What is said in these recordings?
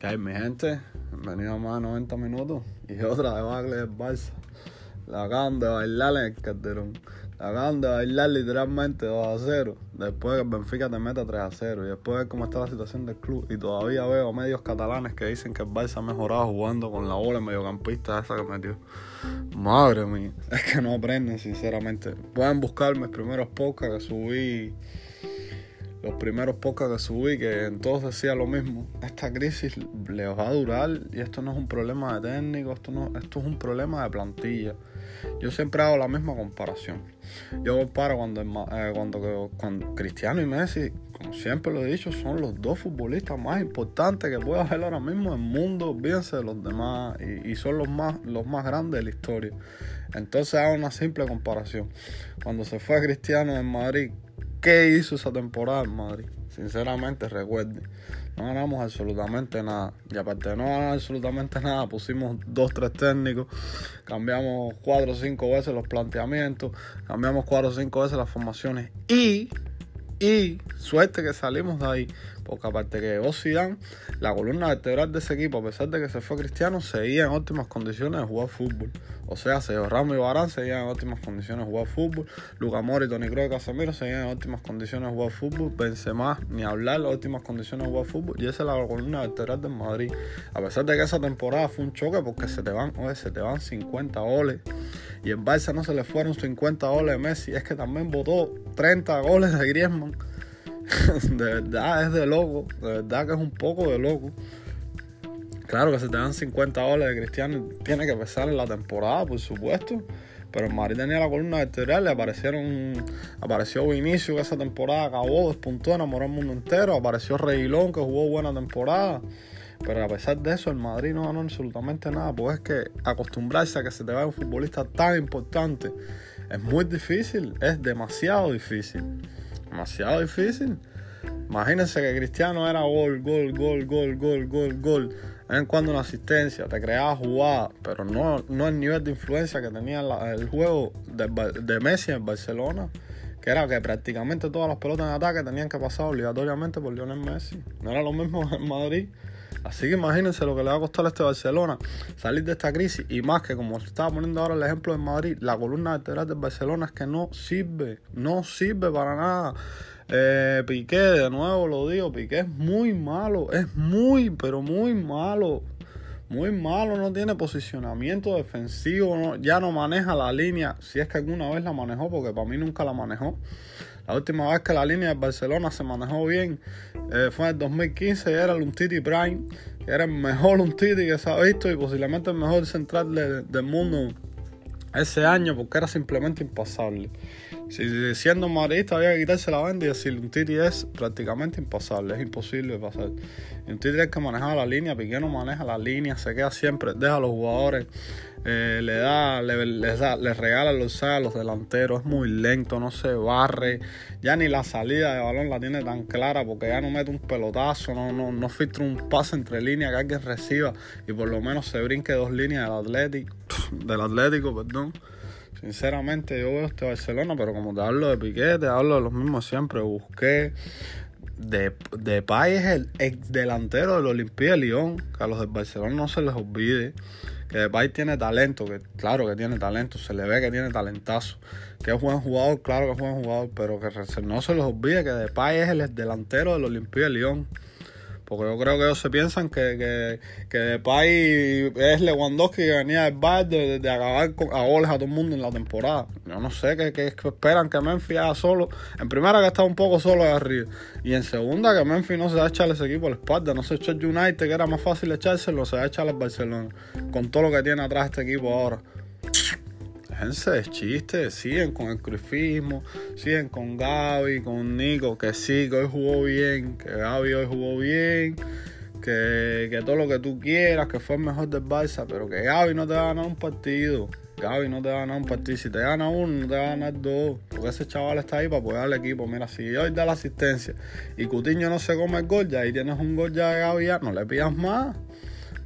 ¿Qué hay, mi gente? A más de 90 minutos y otra de Bagle del Barça. La acaban de bailar en el Calderón. La acaban de bailar literalmente 2 a 0. Después que el Benfica te meta 3 a 0. Y después de cómo está la situación del club. Y todavía veo medios catalanes que dicen que el Barça ha mejorado jugando con la bola mediocampista esa que metió. Madre mía. Es que no aprenden, sinceramente. Pueden buscar mis primeros podcasts que subí los primeros podcasts que subí, que en todos decía lo mismo. Esta crisis le va a durar y esto no es un problema de técnico, esto, no, esto es un problema de plantilla. Yo siempre hago la misma comparación. Yo comparo cuando, eh, cuando, cuando Cristiano y Messi, como siempre lo he dicho, son los dos futbolistas más importantes que puede haber ahora mismo en el mundo, olvídense de los demás, y, y son los más, los más grandes de la historia. Entonces hago una simple comparación. Cuando se fue Cristiano en Madrid, qué hizo esa temporada en Madrid. Sinceramente, recuerde, no ganamos absolutamente nada. Y aparte de no ganar absolutamente nada, pusimos dos, tres técnicos, cambiamos cuatro o cinco veces los planteamientos, cambiamos cuatro o cinco veces las formaciones y, y suerte que salimos de ahí. Porque aparte que Zidane, la columna vertebral de ese equipo, a pesar de que se fue Cristiano, seguía en óptimas condiciones de jugar fútbol. O sea, Sergio Ramos y Barán seguían en óptimas condiciones de jugar fútbol. Luca Mori, Toni Kroos y Casemiro seguían en óptimas condiciones de jugar fútbol. Benzema, ni hablar, óptimas condiciones de jugar fútbol. Y esa es la columna vertebral del Madrid. A pesar de que esa temporada fue un choque porque se te van, oye, se te van 50 goles. Y en Barça no se le fueron 50 goles de Messi. Es que también votó 30 goles de Griezmann. de verdad es de loco, de verdad que es un poco de loco. Claro que se te dan 50 dólares de Cristiano, tiene que pesar en la temporada, por supuesto. Pero el Madrid tenía la columna vertebral, le aparecieron, apareció Vinicius que esa temporada acabó, despuntó, enamoró al mundo entero, apareció Reguilón que jugó buena temporada. Pero a pesar de eso, el Madrid no ganó absolutamente nada, pues es que acostumbrarse a que se te vaya un futbolista tan importante es muy difícil, es demasiado difícil demasiado difícil. Imagínense que Cristiano era gol, gol, gol, gol, gol, gol, gol. En cuando una asistencia, te creaba jugada, pero no, no el nivel de influencia que tenía el juego de, Messi en Barcelona, que era que prácticamente todas las pelotas en ataque tenían que pasar obligatoriamente por Lionel Messi. No era lo mismo en Madrid. Así que imagínense lo que le va a costar a este Barcelona salir de esta crisis y más que como estaba poniendo ahora el ejemplo en Madrid, la columna vertebral del Barcelona es que no sirve, no sirve para nada. Eh, Piqué, de nuevo lo digo, Piqué es muy malo, es muy, pero muy malo. Muy malo, no tiene posicionamiento defensivo, ya no maneja la línea, si es que alguna vez la manejó, porque para mí nunca la manejó. La última vez que la línea de Barcelona se manejó bien eh, fue en el 2015 y era el Untiti Prime, que era el mejor Untiti que se ha visto y posiblemente el mejor central del mundo ese año porque era simplemente impasable. Si siendo madridista había que quitarse la venda y decir un Titi es prácticamente impasable, es imposible pasar. Un Titi es que maneja la línea, Piqué maneja la línea, se queda siempre, deja a los jugadores, eh, le da, le, les, da, les regala los a los delanteros, es muy lento, no se barre, ya ni la salida de balón la tiene tan clara porque ya no mete un pelotazo, no, no, no filtra un pase entre líneas que alguien reciba y por lo menos se brinque dos líneas del Atlético, del Atlético, perdón. Sinceramente, yo veo este Barcelona, pero como te hablo de Piqué, te hablo de los mismos siempre. Busqué. De, de Pay es el ex delantero del Olimpia de Lyon. Que a los del Barcelona no se les olvide. Que Depay tiene talento, que claro que tiene talento, se le ve que tiene talentazo. Que es buen jugador, claro que es buen jugador, pero que no se les olvide que Depay es el delantero del Olimpia de Lyon. Porque yo creo que ellos se piensan que, que, que Depay es Lewandowski que venía del bar de, acabar con, a goles a todo el mundo en la temporada. Yo no sé qué, esperan que Memphis haga solo. En primera que está un poco solo de arriba. Y en segunda que Memphis no se va a echarle ese equipo a la espalda. No se echó el United que era más fácil echárselo, se va a echar al Barcelona. Con todo lo que tiene atrás este equipo ahora déjense de chistes, siguen con el cruifismo, siguen con Gaby, con Nico, que sí, que hoy jugó bien, que Gaby hoy jugó bien, que, que todo lo que tú quieras, que fue el mejor del Barça, pero que Gaby no te va a ganar un partido. Gaby no te va a ganar un partido. Si te gana uno, no te va a ganar dos. Porque ese chaval está ahí para apoyar al equipo. Mira, si hoy da la asistencia y Cutiño no se come el gol, ya ahí tienes un gol ya de Gaby, ya no le pidas más.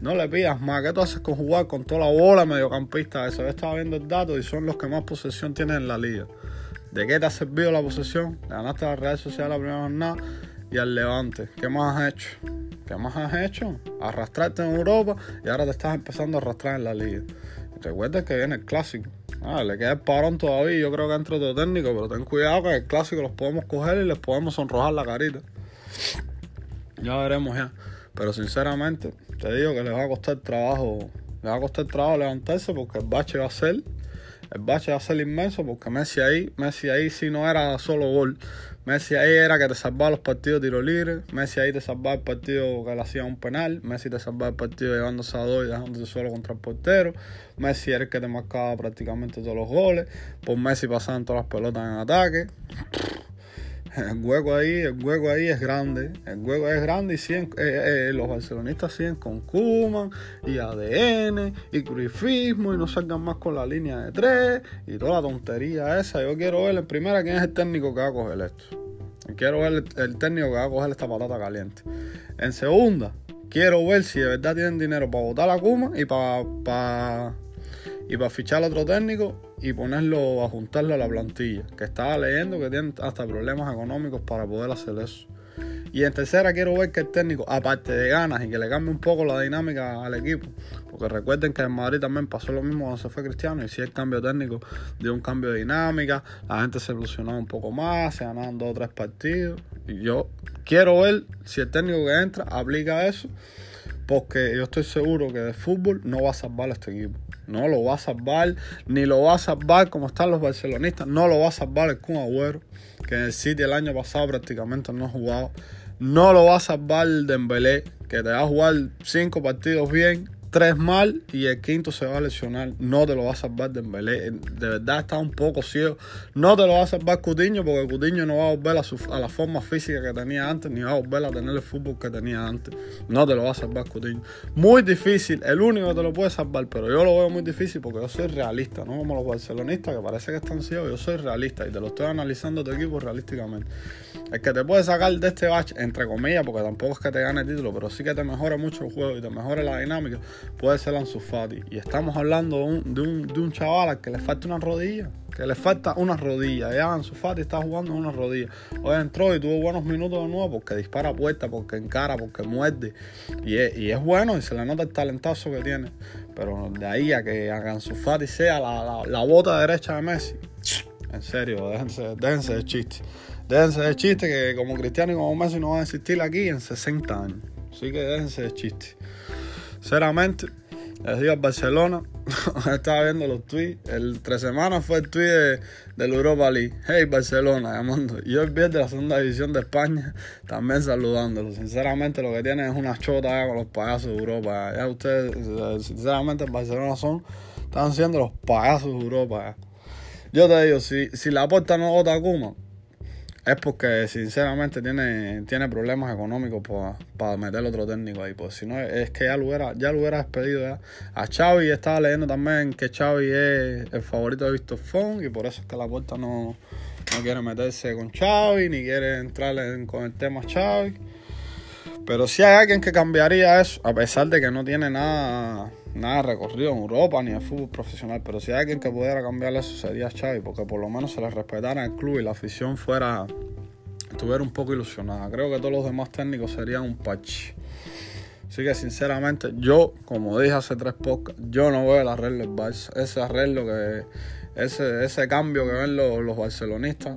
No le pidas más. ¿Qué tú haces con jugar con toda la bola mediocampista? Eso yo estaba viendo el dato y son los que más posesión tienen en la liga. ¿De qué te ha servido la posesión? Le ganaste la Real Social la primera jornada y al Levante. ¿Qué más has hecho? ¿Qué más has hecho? Arrastrarte en Europa y ahora te estás empezando a arrastrar en la liga. Recuerda que viene el clásico. Ah, le queda el parón todavía, yo creo que entre otro técnico, pero ten cuidado que el clásico los podemos coger y les podemos sonrojar la carita. Ya veremos ya. Pero sinceramente, te digo que les va a costar trabajo, les va a costar trabajo levantarse porque el bache va a ser, el bache va a ser inmenso porque Messi ahí, Messi ahí si no era solo gol, Messi ahí era que te salvaba los partidos de tiro libre. Messi ahí te salvaba el partido que le hacía un penal. Messi te salvaba el partido llevándose a dos y dejándose solo contra el portero. Messi era el que te marcaba prácticamente todos los goles. Por Messi pasaban todas las pelotas en ataque. El hueco ahí, el hueco ahí es grande. El hueco es grande y eh, eh, los barcelonistas siguen con Kuman y ADN y Cruyffismo y no salgan más con la línea de tres y toda la tontería esa. Yo quiero ver en primera quién es el técnico que va a coger esto. Quiero ver el, técnico que va a coger esta patata caliente. En segunda, quiero ver si de verdad tienen dinero para votar a Kuma y para y para fichar a otro técnico y ponerlo a juntarlo a la plantilla. Que estaba leyendo que tienen hasta problemas económicos para poder hacer eso. Y en tercera quiero ver que el técnico, aparte de ganas y que le cambie un poco la dinámica al equipo, porque recuerden que en Madrid también pasó lo mismo cuando se fue Cristiano y si el cambio técnico dio un cambio de dinámica, la gente se ilusionó un poco más, se ganaron dos o tres partidos. Y yo quiero ver si el técnico que entra aplica eso, porque yo estoy seguro que de fútbol no va a salvar a este equipo. No lo va a salvar, ni lo va a salvar como están los barcelonistas. No lo va a salvar el Kun Agüero, que en el City el año pasado prácticamente no ha jugado. No lo va a salvar Dembélé, que te va a jugar cinco partidos bien tres mal y el quinto se va a lesionar. No te lo va a salvar Dembélé. De verdad está un poco ciego. No te lo va a salvar Cutiño porque Cutiño no va a volver a, la forma física que tenía antes ni va a volver a tener el fútbol que tenía antes. No te lo va a salvar Cutiño. Muy difícil. El único que te lo puede salvar, pero yo lo veo muy difícil porque yo soy realista, no como los barcelonistas que parece que están ciegos. Yo soy realista y te lo estoy analizando tu equipo realísticamente. El que te puede sacar de este batch, entre comillas, porque tampoco es que te gane el título, pero sí que te mejore mucho el juego y te mejore la dinámica, puede ser Ansu Fati. Y estamos hablando de un, chaval al que le falta una rodilla. Que le falta una rodilla. Ya Ansu Fati está jugando una rodilla. Hoy entró y tuvo buenos minutos de nuevo porque dispara puerta, porque encara, porque muerde. Y es, bueno y se le nota el talentazo que tiene. Pero de ahí a que Ansu Fati sea la, la, bota derecha de Messi. En serio, déjense, déjense de chiste. Déjense de chiste que como Cristiano y como Messi no van a existir aquí en 60 años. Así que déjense de chiste. Sinceramente, les digo a Barcelona, estaba viendo los tweets, el tres semanas fue el tweet de, la Europa League, hey Barcelona, llamando, y el viernes de la segunda división de España, también saludándolo, sinceramente lo que tienen es una chota con los payasos de Europa, ya ustedes, sinceramente Barcelona son, están siendo los payasos de Europa, yo te digo, si, si la puerta no vota a Kuma, es porque sinceramente tiene, tiene problemas económicos para meter otro técnico ahí. Pues si no, es que ya lo hubiera, ya lo hubiera despedido. A Xavi estaba leyendo también que Xavi es el favorito de Víctor Font y por eso es que la puerta no, no quiere meterse con Xavi ni quiere entrar con el tema Xavi. Pero si hay alguien que cambiaría eso, a pesar de que no tiene nada nada recorrido en Europa ni en fútbol profesional, pero si hay alguien que pudiera cambiar eso sería Xavi, porque por lo menos se le respetara el club y la afición fuera estuviera un poco ilusionada. Creo que todos los demás técnicos serían un patch. Así que sinceramente, yo, como dije hace tres podcasts, yo no veo el arreglo del Barça. Ese arreglo que, ese, ese cambio que ven los, los barcelonistas,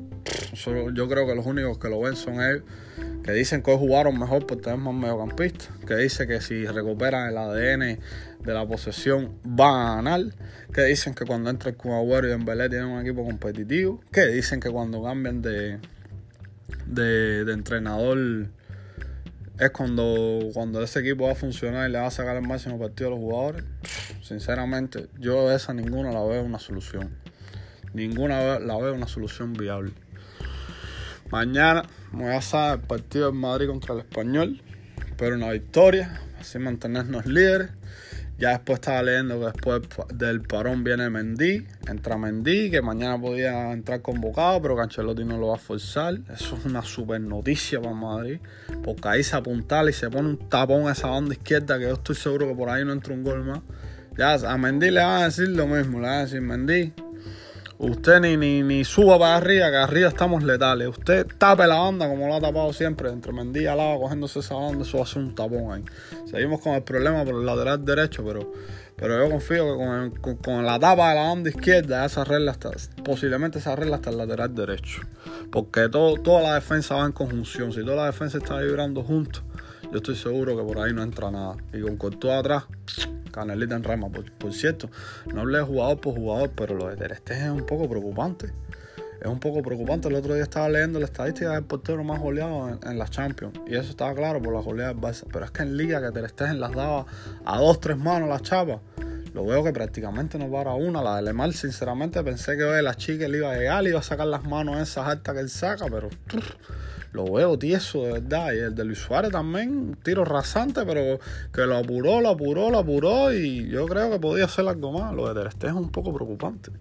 yo creo que los únicos que lo ven son ellos que dicen que hoy jugaron mejor por tener más mediocampistas, que dice que si recuperan el ADN de la posesión van a ganar, que dicen que cuando entra el Kun y Dembélé tienen un equipo competitivo, que dicen que cuando cambian de, de, entrenador es cuando, cuando ese equipo va a funcionar y le va a sacar el máximo partido a los jugadores. Sinceramente, yo esa ninguna la veo una solución. Ninguna la veo una solución viable. Mañana voy a hacer el partido en Madrid contra el Español. Pero una victoria, así mantenernos líderes. Ya después estaba leyendo que después del parón viene Mendy, entra Mendy, que mañana podía entrar convocado, pero Cancelotti no lo va a forzar. Eso es una super noticia para Madrid, porque ahí se apuntala y se pone un tapón a esa banda izquierda que yo estoy seguro que por ahí no entra un gol más. Ya a Mendy le van a decir lo mismo, le van a decir Mendy, Usted ni, ni, ni suba para arriba, que arriba estamos letales. Usted tape la banda como lo ha tapado siempre, entre Mendía al lado, cogiéndose esa banda, eso hace un tapón ahí. Seguimos con el problema por el lateral derecho, pero, pero yo confío que con, con, la tapa de la banda izquierda, esa regla hasta, posiblemente esa regla hasta el lateral derecho. Porque todo, toda la defensa va en conjunción. Si toda la defensa está vibrando juntos, yo estoy seguro que por ahí no entra nada. Y con Cortó atrás, Canelita en rama. Por, cierto, no hablé jugador por jugador, pero lo de Ter es un poco preocupante. Es un poco preocupante. El otro día estaba leyendo la estadística del portero más goleado en, en la Champions. Y eso estaba claro por la goleada del Barça. Pero es que en Liga que Ter Stegen las daba a dos, tres manos las chapas. Lo veo que prácticamente no para una. La de Lemar, sinceramente, pensé que hoy la chica le iba a llegar, le iba a sacar las manos esas altas que él saca, pero lo veo tieso, de verdad. Y el de Luis Suárez también, un tiro rasante, pero que lo apuró, lo apuró, lo apuró. Y yo creo que podía hacer algo más. Lo de Ter es un poco preocupante.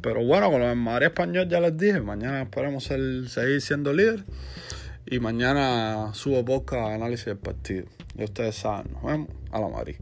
Pero bueno, con lo de Madrid Español ya les dije. Mañana esperemos seguir siendo líder. Y mañana subo podcast análisis del partido. Y ustedes saben, nos vemos a la Madrid.